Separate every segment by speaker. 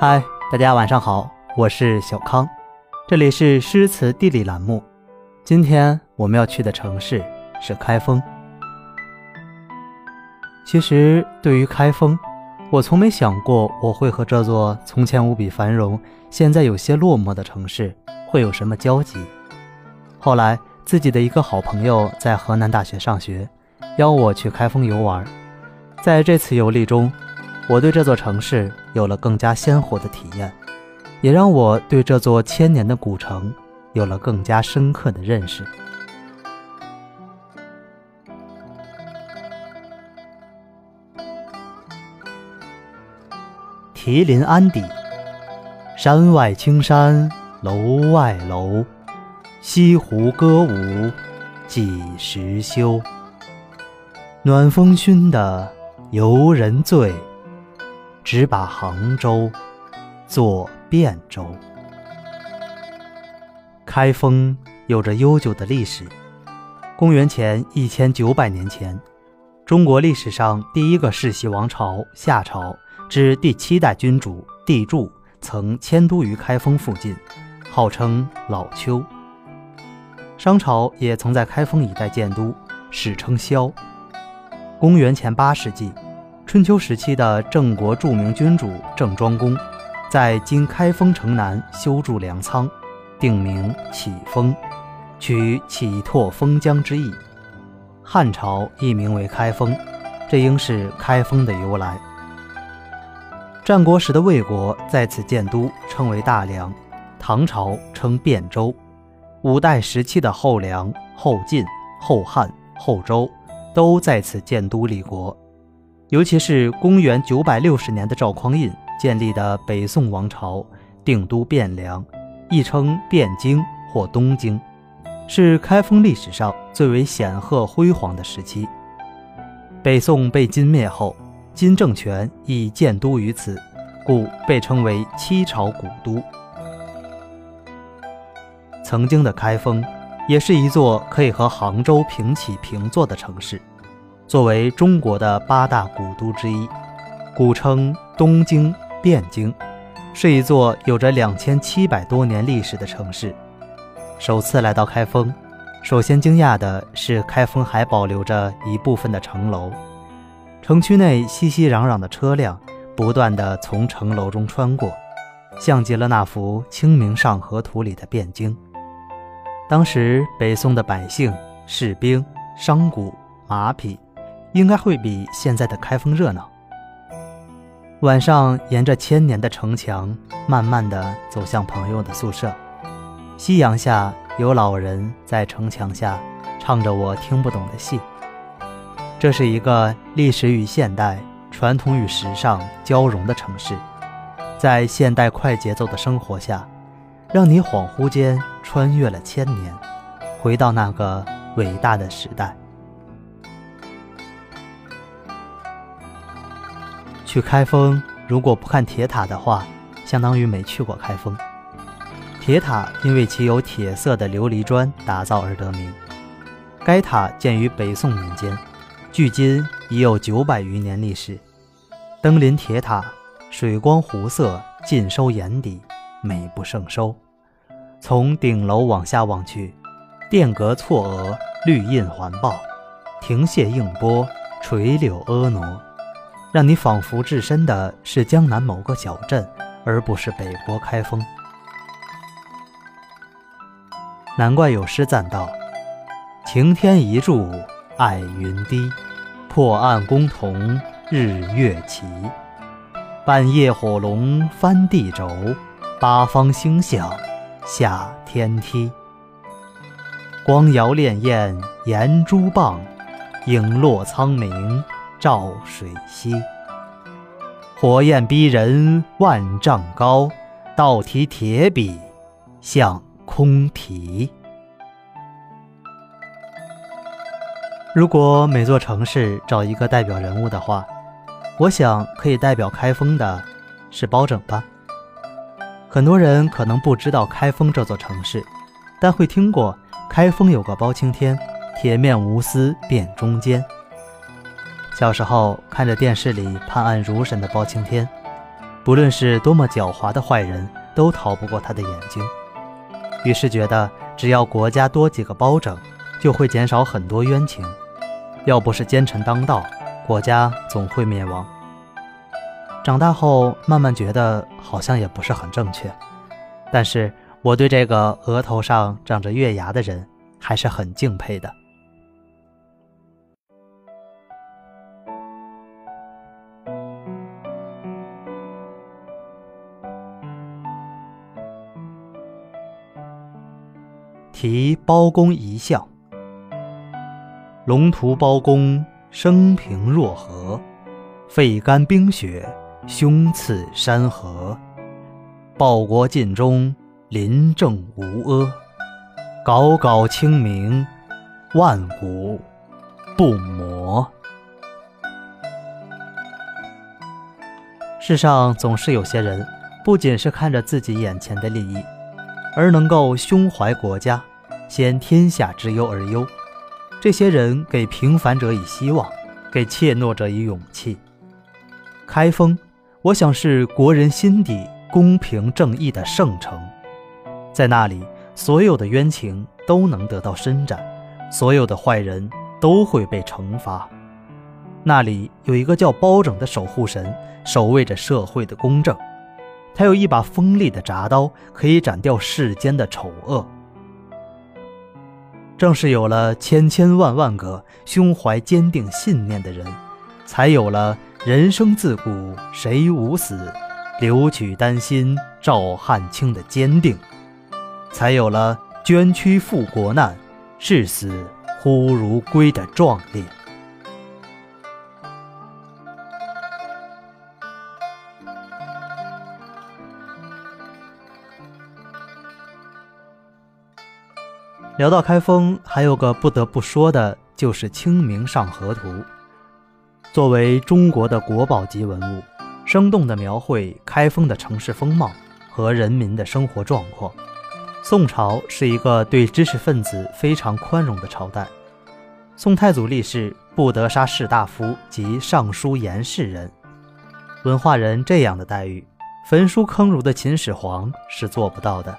Speaker 1: 嗨，大家晚上好，我是小康，这里是诗词地理栏目。今天我们要去的城市是开封。其实对于开封，我从没想过我会和这座从前无比繁荣、现在有些落寞的城市会有什么交集。后来，自己的一个好朋友在河南大学上学，邀我去开封游玩。在这次游历中，我对这座城市有了更加鲜活的体验，也让我对这座千年的古城有了更加深刻的认识。题临安邸，山外青山楼外楼，西湖歌舞几时休？暖风熏得游人醉。只把杭州作汴州。开封有着悠久的历史。公元前一千九百年前，中国历史上第一个世袭王朝夏朝之第七代君主帝柱曾迁都于开封附近，号称老丘。商朝也曾在开封一带建都，史称萧。公元前八世纪。春秋时期的郑国著名君主郑庄公，在今开封城南修筑粮仓，定名启封，取启拓封疆之意。汉朝亦名为开封，这应是开封的由来。战国时的魏国在此建都，称为大梁；唐朝称汴州；五代时期的后梁、后晋、后汉、后周都在此建都立国。尤其是公元九百六十年的赵匡胤建立的北宋王朝，定都汴梁，亦称汴京或东京，是开封历史上最为显赫辉煌的时期。北宋被金灭后，金政权亦建都于此，故被称为七朝古都。曾经的开封，也是一座可以和杭州平起平坐的城市。作为中国的八大古都之一，古称东京、汴京，是一座有着两千七百多年历史的城市。首次来到开封，首先惊讶的是开封还保留着一部分的城楼，城区内熙熙攘攘的车辆不断地从城楼中穿过，像极了那幅《清明上河图》里的汴京。当时北宋的百姓、士兵、商贾、马匹。应该会比现在的开封热闹。晚上沿着千年的城墙，慢慢地走向朋友的宿舍。夕阳下，有老人在城墙下唱着我听不懂的戏。这是一个历史与现代、传统与时尚交融的城市，在现代快节奏的生活下，让你恍惚间穿越了千年，回到那个伟大的时代。去开封，如果不看铁塔的话，相当于没去过开封。铁塔因为其有铁色的琉璃砖打造而得名。该塔建于北宋年间，距今已有九百余年历史。登临铁塔，水光湖色，尽收眼底，美不胜收。从顶楼往下望去，殿阁错额，绿荫环抱，亭榭映波，垂柳婀娜。让你仿佛置身的是江南某个小镇，而不是北国开封。难怪有诗赞道：“晴天一柱爱云低，破案公同日月齐。半夜火龙翻地轴，八方星象下天梯。光摇潋滟严珠棒，影落苍冥。”照水西，火焰逼人万丈高，倒提铁笔向空提。如果每座城市找一个代表人物的话，我想可以代表开封的是包拯吧。很多人可能不知道开封这座城市，但会听过开封有个包青天，铁面无私辨忠奸。小时候看着电视里判案如神的包青天，不论是多么狡猾的坏人，都逃不过他的眼睛。于是觉得，只要国家多几个包拯，就会减少很多冤情。要不是奸臣当道，国家总会灭亡。长大后，慢慢觉得好像也不是很正确。但是我对这个额头上长着月牙的人还是很敬佩的。题包公一笑。龙图包公生平若何？肺肝冰雪，胸次山河。报国尽忠，临政无阿。杲杲清明，万古不磨。世上总是有些人，不仅是看着自己眼前的利益，而能够胸怀国家。先天下之忧而忧，这些人给平凡者以希望，给怯懦者以勇气。开封，我想是国人心底公平正义的圣城，在那里，所有的冤情都能得到伸展，所有的坏人都会被惩罚。那里有一个叫包拯的守护神，守卫着社会的公正，他有一把锋利的铡刀，可以斩掉世间的丑恶。正是有了千千万万个胸怀坚定信念的人，才有了人生自古谁无死，留取丹心照汗青的坚定，才有了捐躯赴国难，视死忽如归的壮烈。聊到开封，还有个不得不说的，就是《清明上河图》。作为中国的国宝级文物，生动地描绘开封的城市风貌和人民的生活状况。宋朝是一个对知识分子非常宽容的朝代，宋太祖立誓不得杀士大夫及尚书言事人。文化人这样的待遇，焚书坑儒的秦始皇是做不到的，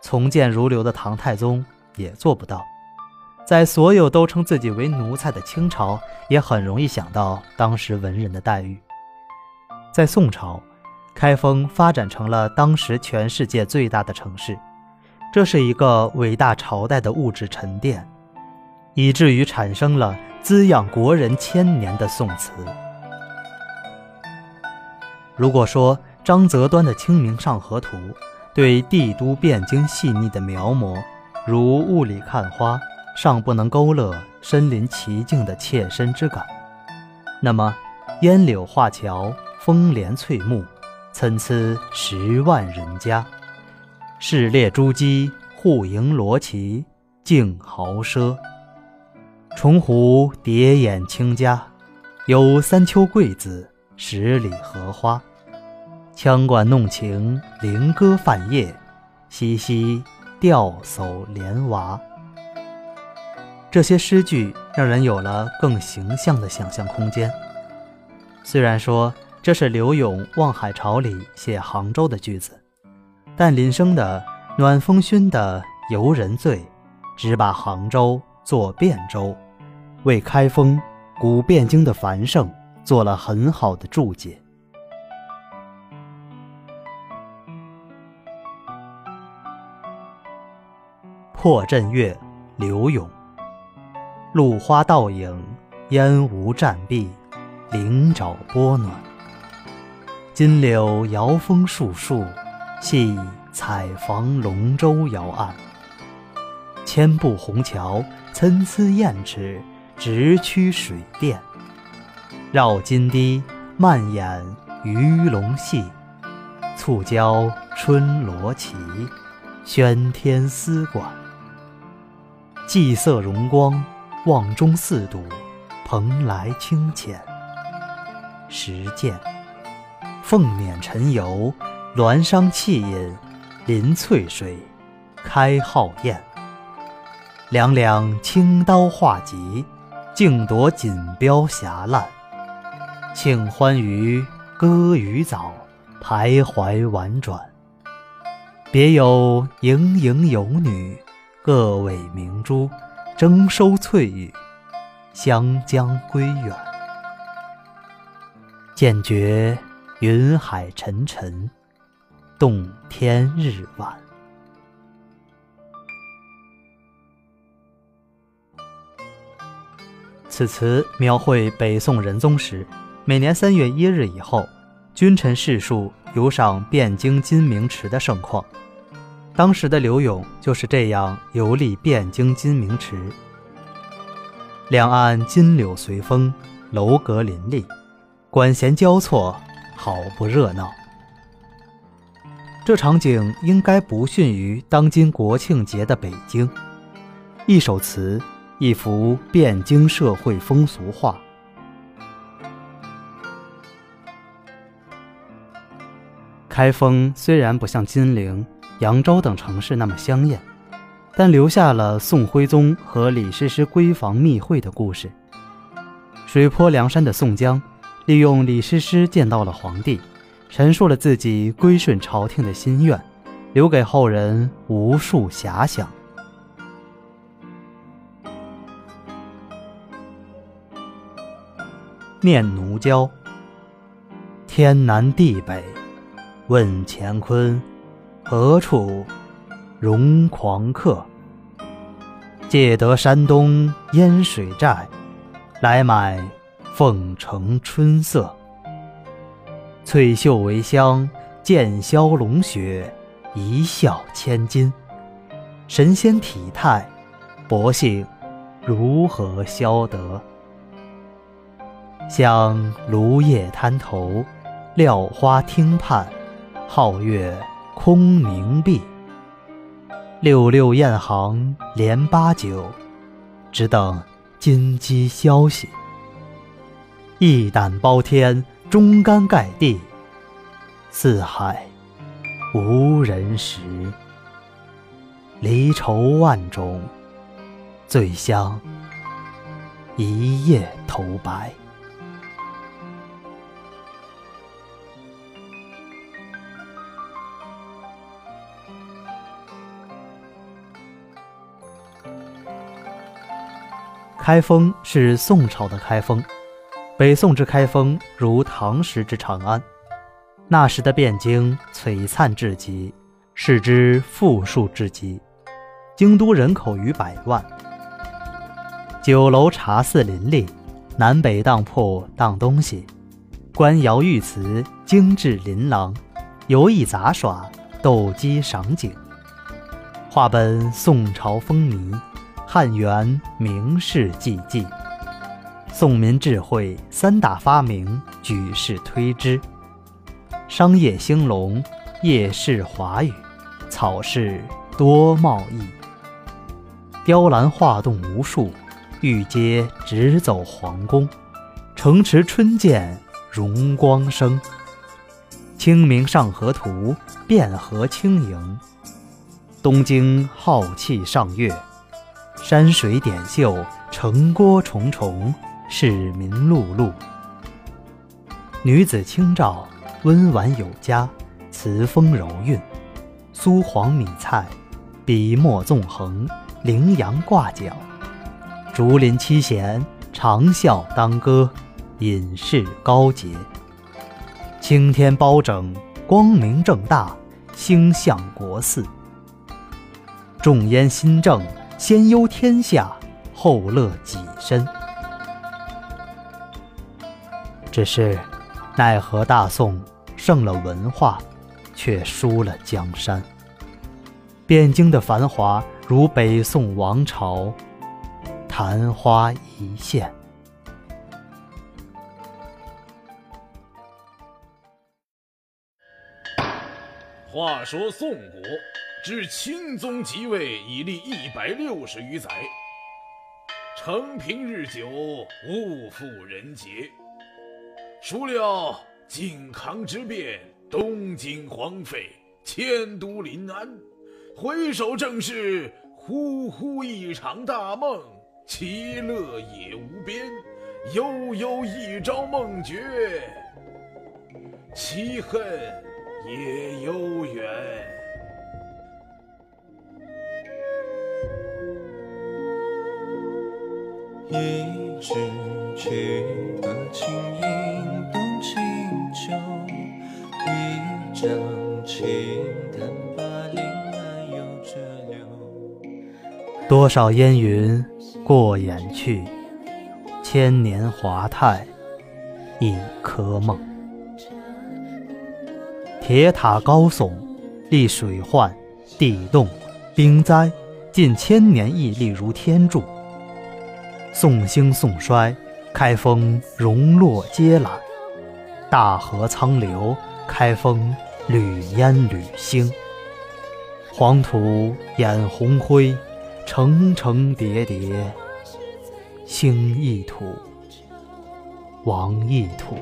Speaker 1: 从谏如流的唐太宗。也做不到，在所有都称自己为奴才的清朝，也很容易想到当时文人的待遇。在宋朝，开封发展成了当时全世界最大的城市，这是一个伟大朝代的物质沉淀，以至于产生了滋养国人千年的宋词。如果说张择端的《清明上河图》对帝都汴京细腻的描摹，如雾里看花，尚不能勾勒身临其境的切身之感。那么，烟柳画桥，风帘翠幕，参差十万人家，市列珠玑，户迎罗绮，竞豪奢。重湖叠眼清嘉，有三秋桂子，十里荷花。羌管弄晴，菱歌泛夜，淅淅。吊叟莲娃，这些诗句让人有了更形象的想象空间。虽然说这是柳永《望海潮》里写杭州的句子，但林升的《暖风熏的游人醉》只把杭州作汴州，为开封古汴京的繁盛做了很好的注解。破阵乐，刘永。露花倒影，烟雾战壁，菱沼波暖。金柳摇风树树，系采房龙舟摇岸。千步虹桥，参差燕翅，直趋水殿。绕金堤，漫演鱼龙戏，簇交春罗旗，喧天丝管。霁色荣光，望中四堵，蓬莱清浅。实践，凤辇沉游，鸾觞气饮，临翠水，开皓宴。两两青刀画戟，竞夺锦标霞烂。庆欢娱，歌渔早，徘徊婉转。别有盈盈有女，各尾明珠，争收翠羽，湘江归远。渐觉云海沉沉，洞天日晚。此词描绘北宋仁宗时，每年三月一日以后，君臣士庶游赏汴京金明池的盛况。当时的刘永就是这样游历汴京金明池。两岸金柳随风，楼阁林立，管弦交错，好不热闹。这场景应该不逊于当今国庆节的北京。一首词。一幅汴京社会风俗画。开封虽然不像金陵、扬州等城市那么香艳，但留下了宋徽宗和李师师闺房密会的故事。水泊梁山的宋江，利用李师师见到了皇帝，陈述了自己归顺朝廷的心愿，留给后人无数遐想。念奴娇。天南地北，问乾坤，何处容狂客？借得山东烟水寨，来买凤城春色。翠袖为香，剑削龙血，一笑千金。神仙体态，薄幸如何消得？向芦叶滩头，料花汀畔，皓月空明碧。六六雁行连八九，只等金鸡消息。一胆包天，忠肝盖地，四海无人识。离愁万种，最香一夜头白。开封是宋朝的开封，北宋之开封如唐时之长安。那时的汴京璀璨至极，是之富庶至极。京都人口逾百万，酒楼茶肆林立，南北当铺当东西，官窑御瓷精致琳琅，游艺杂耍，斗鸡赏景，画本宋朝风靡。汉元名士济济，宋民智慧三大发明举世推之。商业兴隆，夜市华语，草市多贸易。雕栏画栋无数，御街直走皇宫。城池春见荣光生。清明上河图，汴河轻盈。东京浩气上月。山水点绣，城郭重重，市民碌碌。女子清照，温婉有加，词风柔韵。苏黄米菜，笔墨纵横，羚羊挂角。竹林七贤，长啸当歌，隐士高洁。青天包拯，光明正大，星象国寺。众烟新政。先忧天下，后乐己身。只是，奈何大宋胜了文化，却输了江山。汴京的繁华，如北宋王朝，昙花一现。
Speaker 2: 话说宋国。至钦宗即位已历一百六十余载，承平日久，物复人杰。孰料靖康之变，东京荒废，迁都临安。回首正是呼呼一场大梦，其乐也无边，悠悠一朝梦觉。其恨也悠远。
Speaker 3: 一支曲歌轻吟动清秋，一张轻弹把铃儿悠着流。
Speaker 1: 多少烟云过眼去，千年华泰一颗梦。铁塔高耸，历水患、地动、兵灾，近千年屹立如天柱。宋兴宋衰，开封荣落皆览；大河苍流，开封屡烟屡兴。黄土掩红灰，层层叠叠，兴亦土，亡亦土。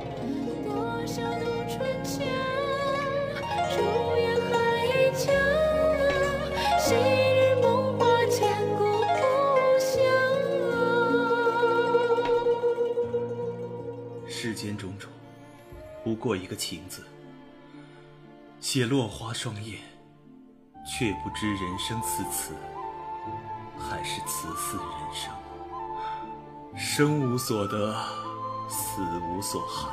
Speaker 4: 不
Speaker 5: 过一个情字。写落花霜叶，却不知人生似此，还是此似人生。生无所得，死无所憾。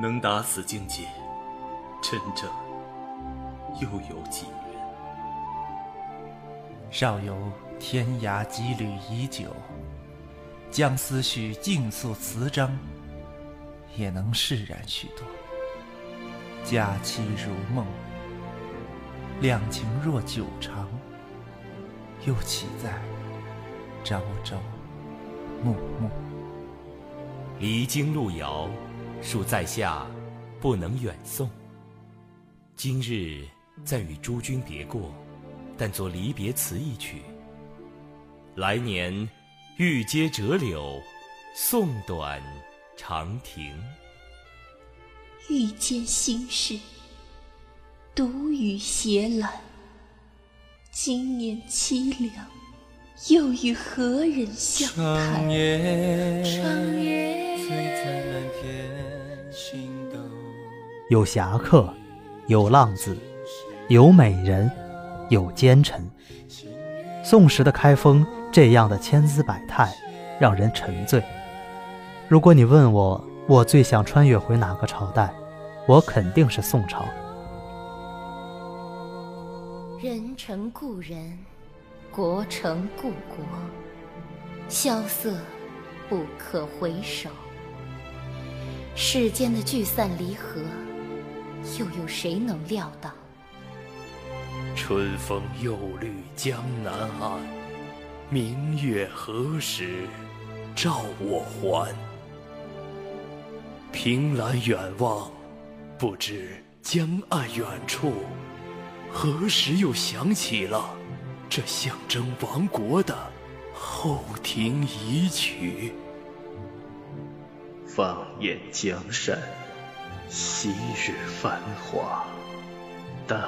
Speaker 5: 能达此境界，真正又有几人？
Speaker 6: 少有天涯羁旅已久，将思绪尽诉词章，也能释然许多。佳期如梦，两情若久长，又岂在朝朝暮暮？
Speaker 7: 离京路遥，恕在下不能远送。今日再与诸君别过，但作离别词一曲。来年欲接折柳，送短长亭。
Speaker 4: 遇见心事，独语斜阑。今年凄凉，又与何人相
Speaker 3: 长
Speaker 4: 谈？
Speaker 3: 夜
Speaker 4: 长夜
Speaker 3: 醉在蓝天星斗。
Speaker 1: 有侠客，有浪子，有美人，有奸臣。宋时的开封，这样的千姿百态，让人沉醉。如果你问我，我最想穿越回哪个朝代，我肯定是宋朝。
Speaker 4: 人成故人，国成故国，萧瑟不可回首。世间的聚散离合，又有谁能料到？
Speaker 7: 春风又绿江南岸，明月何时照我还？凭栏远望，不知江岸远处，何时又响起了这象征亡国的后庭遗曲？放眼江山，昔日繁华。荡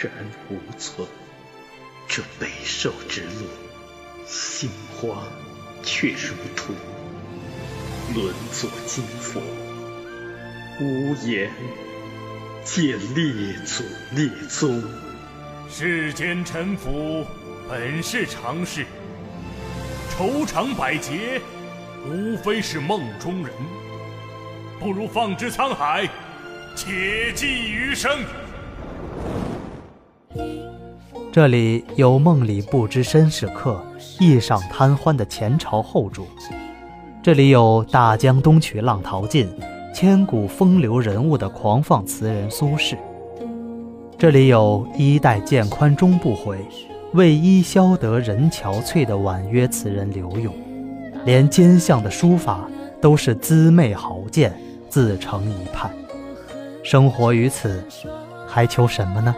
Speaker 7: 然无存。这北狩之路，杏花却如土，沦作金佛，无言见列祖列宗。
Speaker 2: 世间沉浮本是常事，愁肠百结，无非是梦中人。不如放之沧海，且寄余生。
Speaker 1: 这里有梦里不知身是客，意上贪欢的前朝后主；这里有大江东去浪淘尽，千古风流人物的狂放词人苏轼；这里有衣带渐宽终不悔，为伊消得人憔悴的婉约词人柳永。连奸相的书法都是姿媚豪健，自成一派。生活于此，还求什么呢？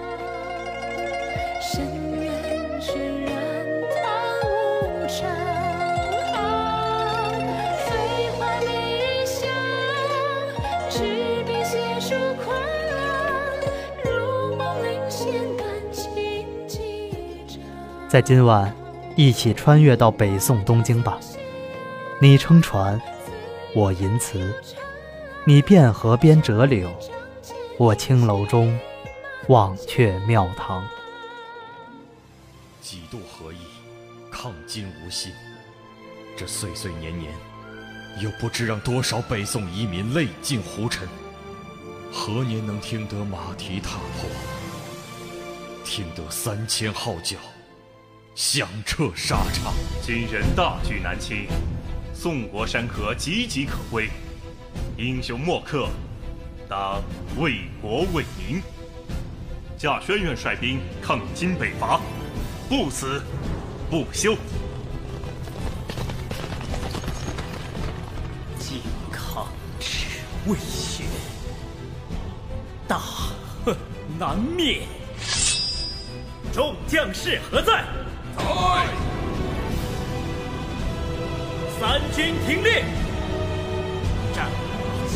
Speaker 1: 在今晚，一起穿越到北宋东京吧。你撑船，我吟词，你汴河边折柳，我青楼中忘却庙堂。
Speaker 8: 几度合意，抗金无心。这岁岁年年，又不知让多少北宋遗民泪尽胡尘。何年能听得马蹄踏破，听得三千号角响彻沙场？
Speaker 9: 今人大举南侵，宋国山河岌岌可危。英雄莫克，当为国为民。驾轩辕率兵抗金北伐，不死不休。
Speaker 10: 靖康耻未雪，大恨难灭。众将士何
Speaker 11: 在？
Speaker 10: 三军听令。战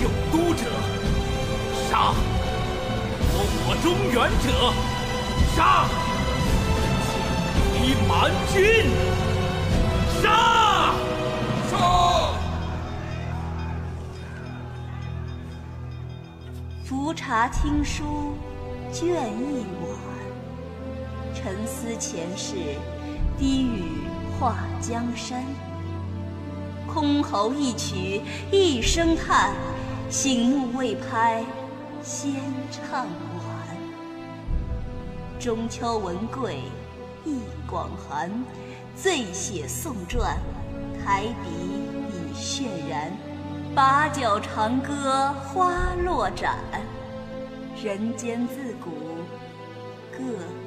Speaker 10: 救都者，杀；夺我中原者，杀；击蛮军，杀！
Speaker 11: 杀！
Speaker 12: 伏茶听书，卷一晚。沉思前世，低语画江山。箜篌一曲一声叹，醒目未拍先唱晚。中秋文贵忆广寒，醉写宋传，抬笔已渲然。把酒长歌花落盏，人间自古各。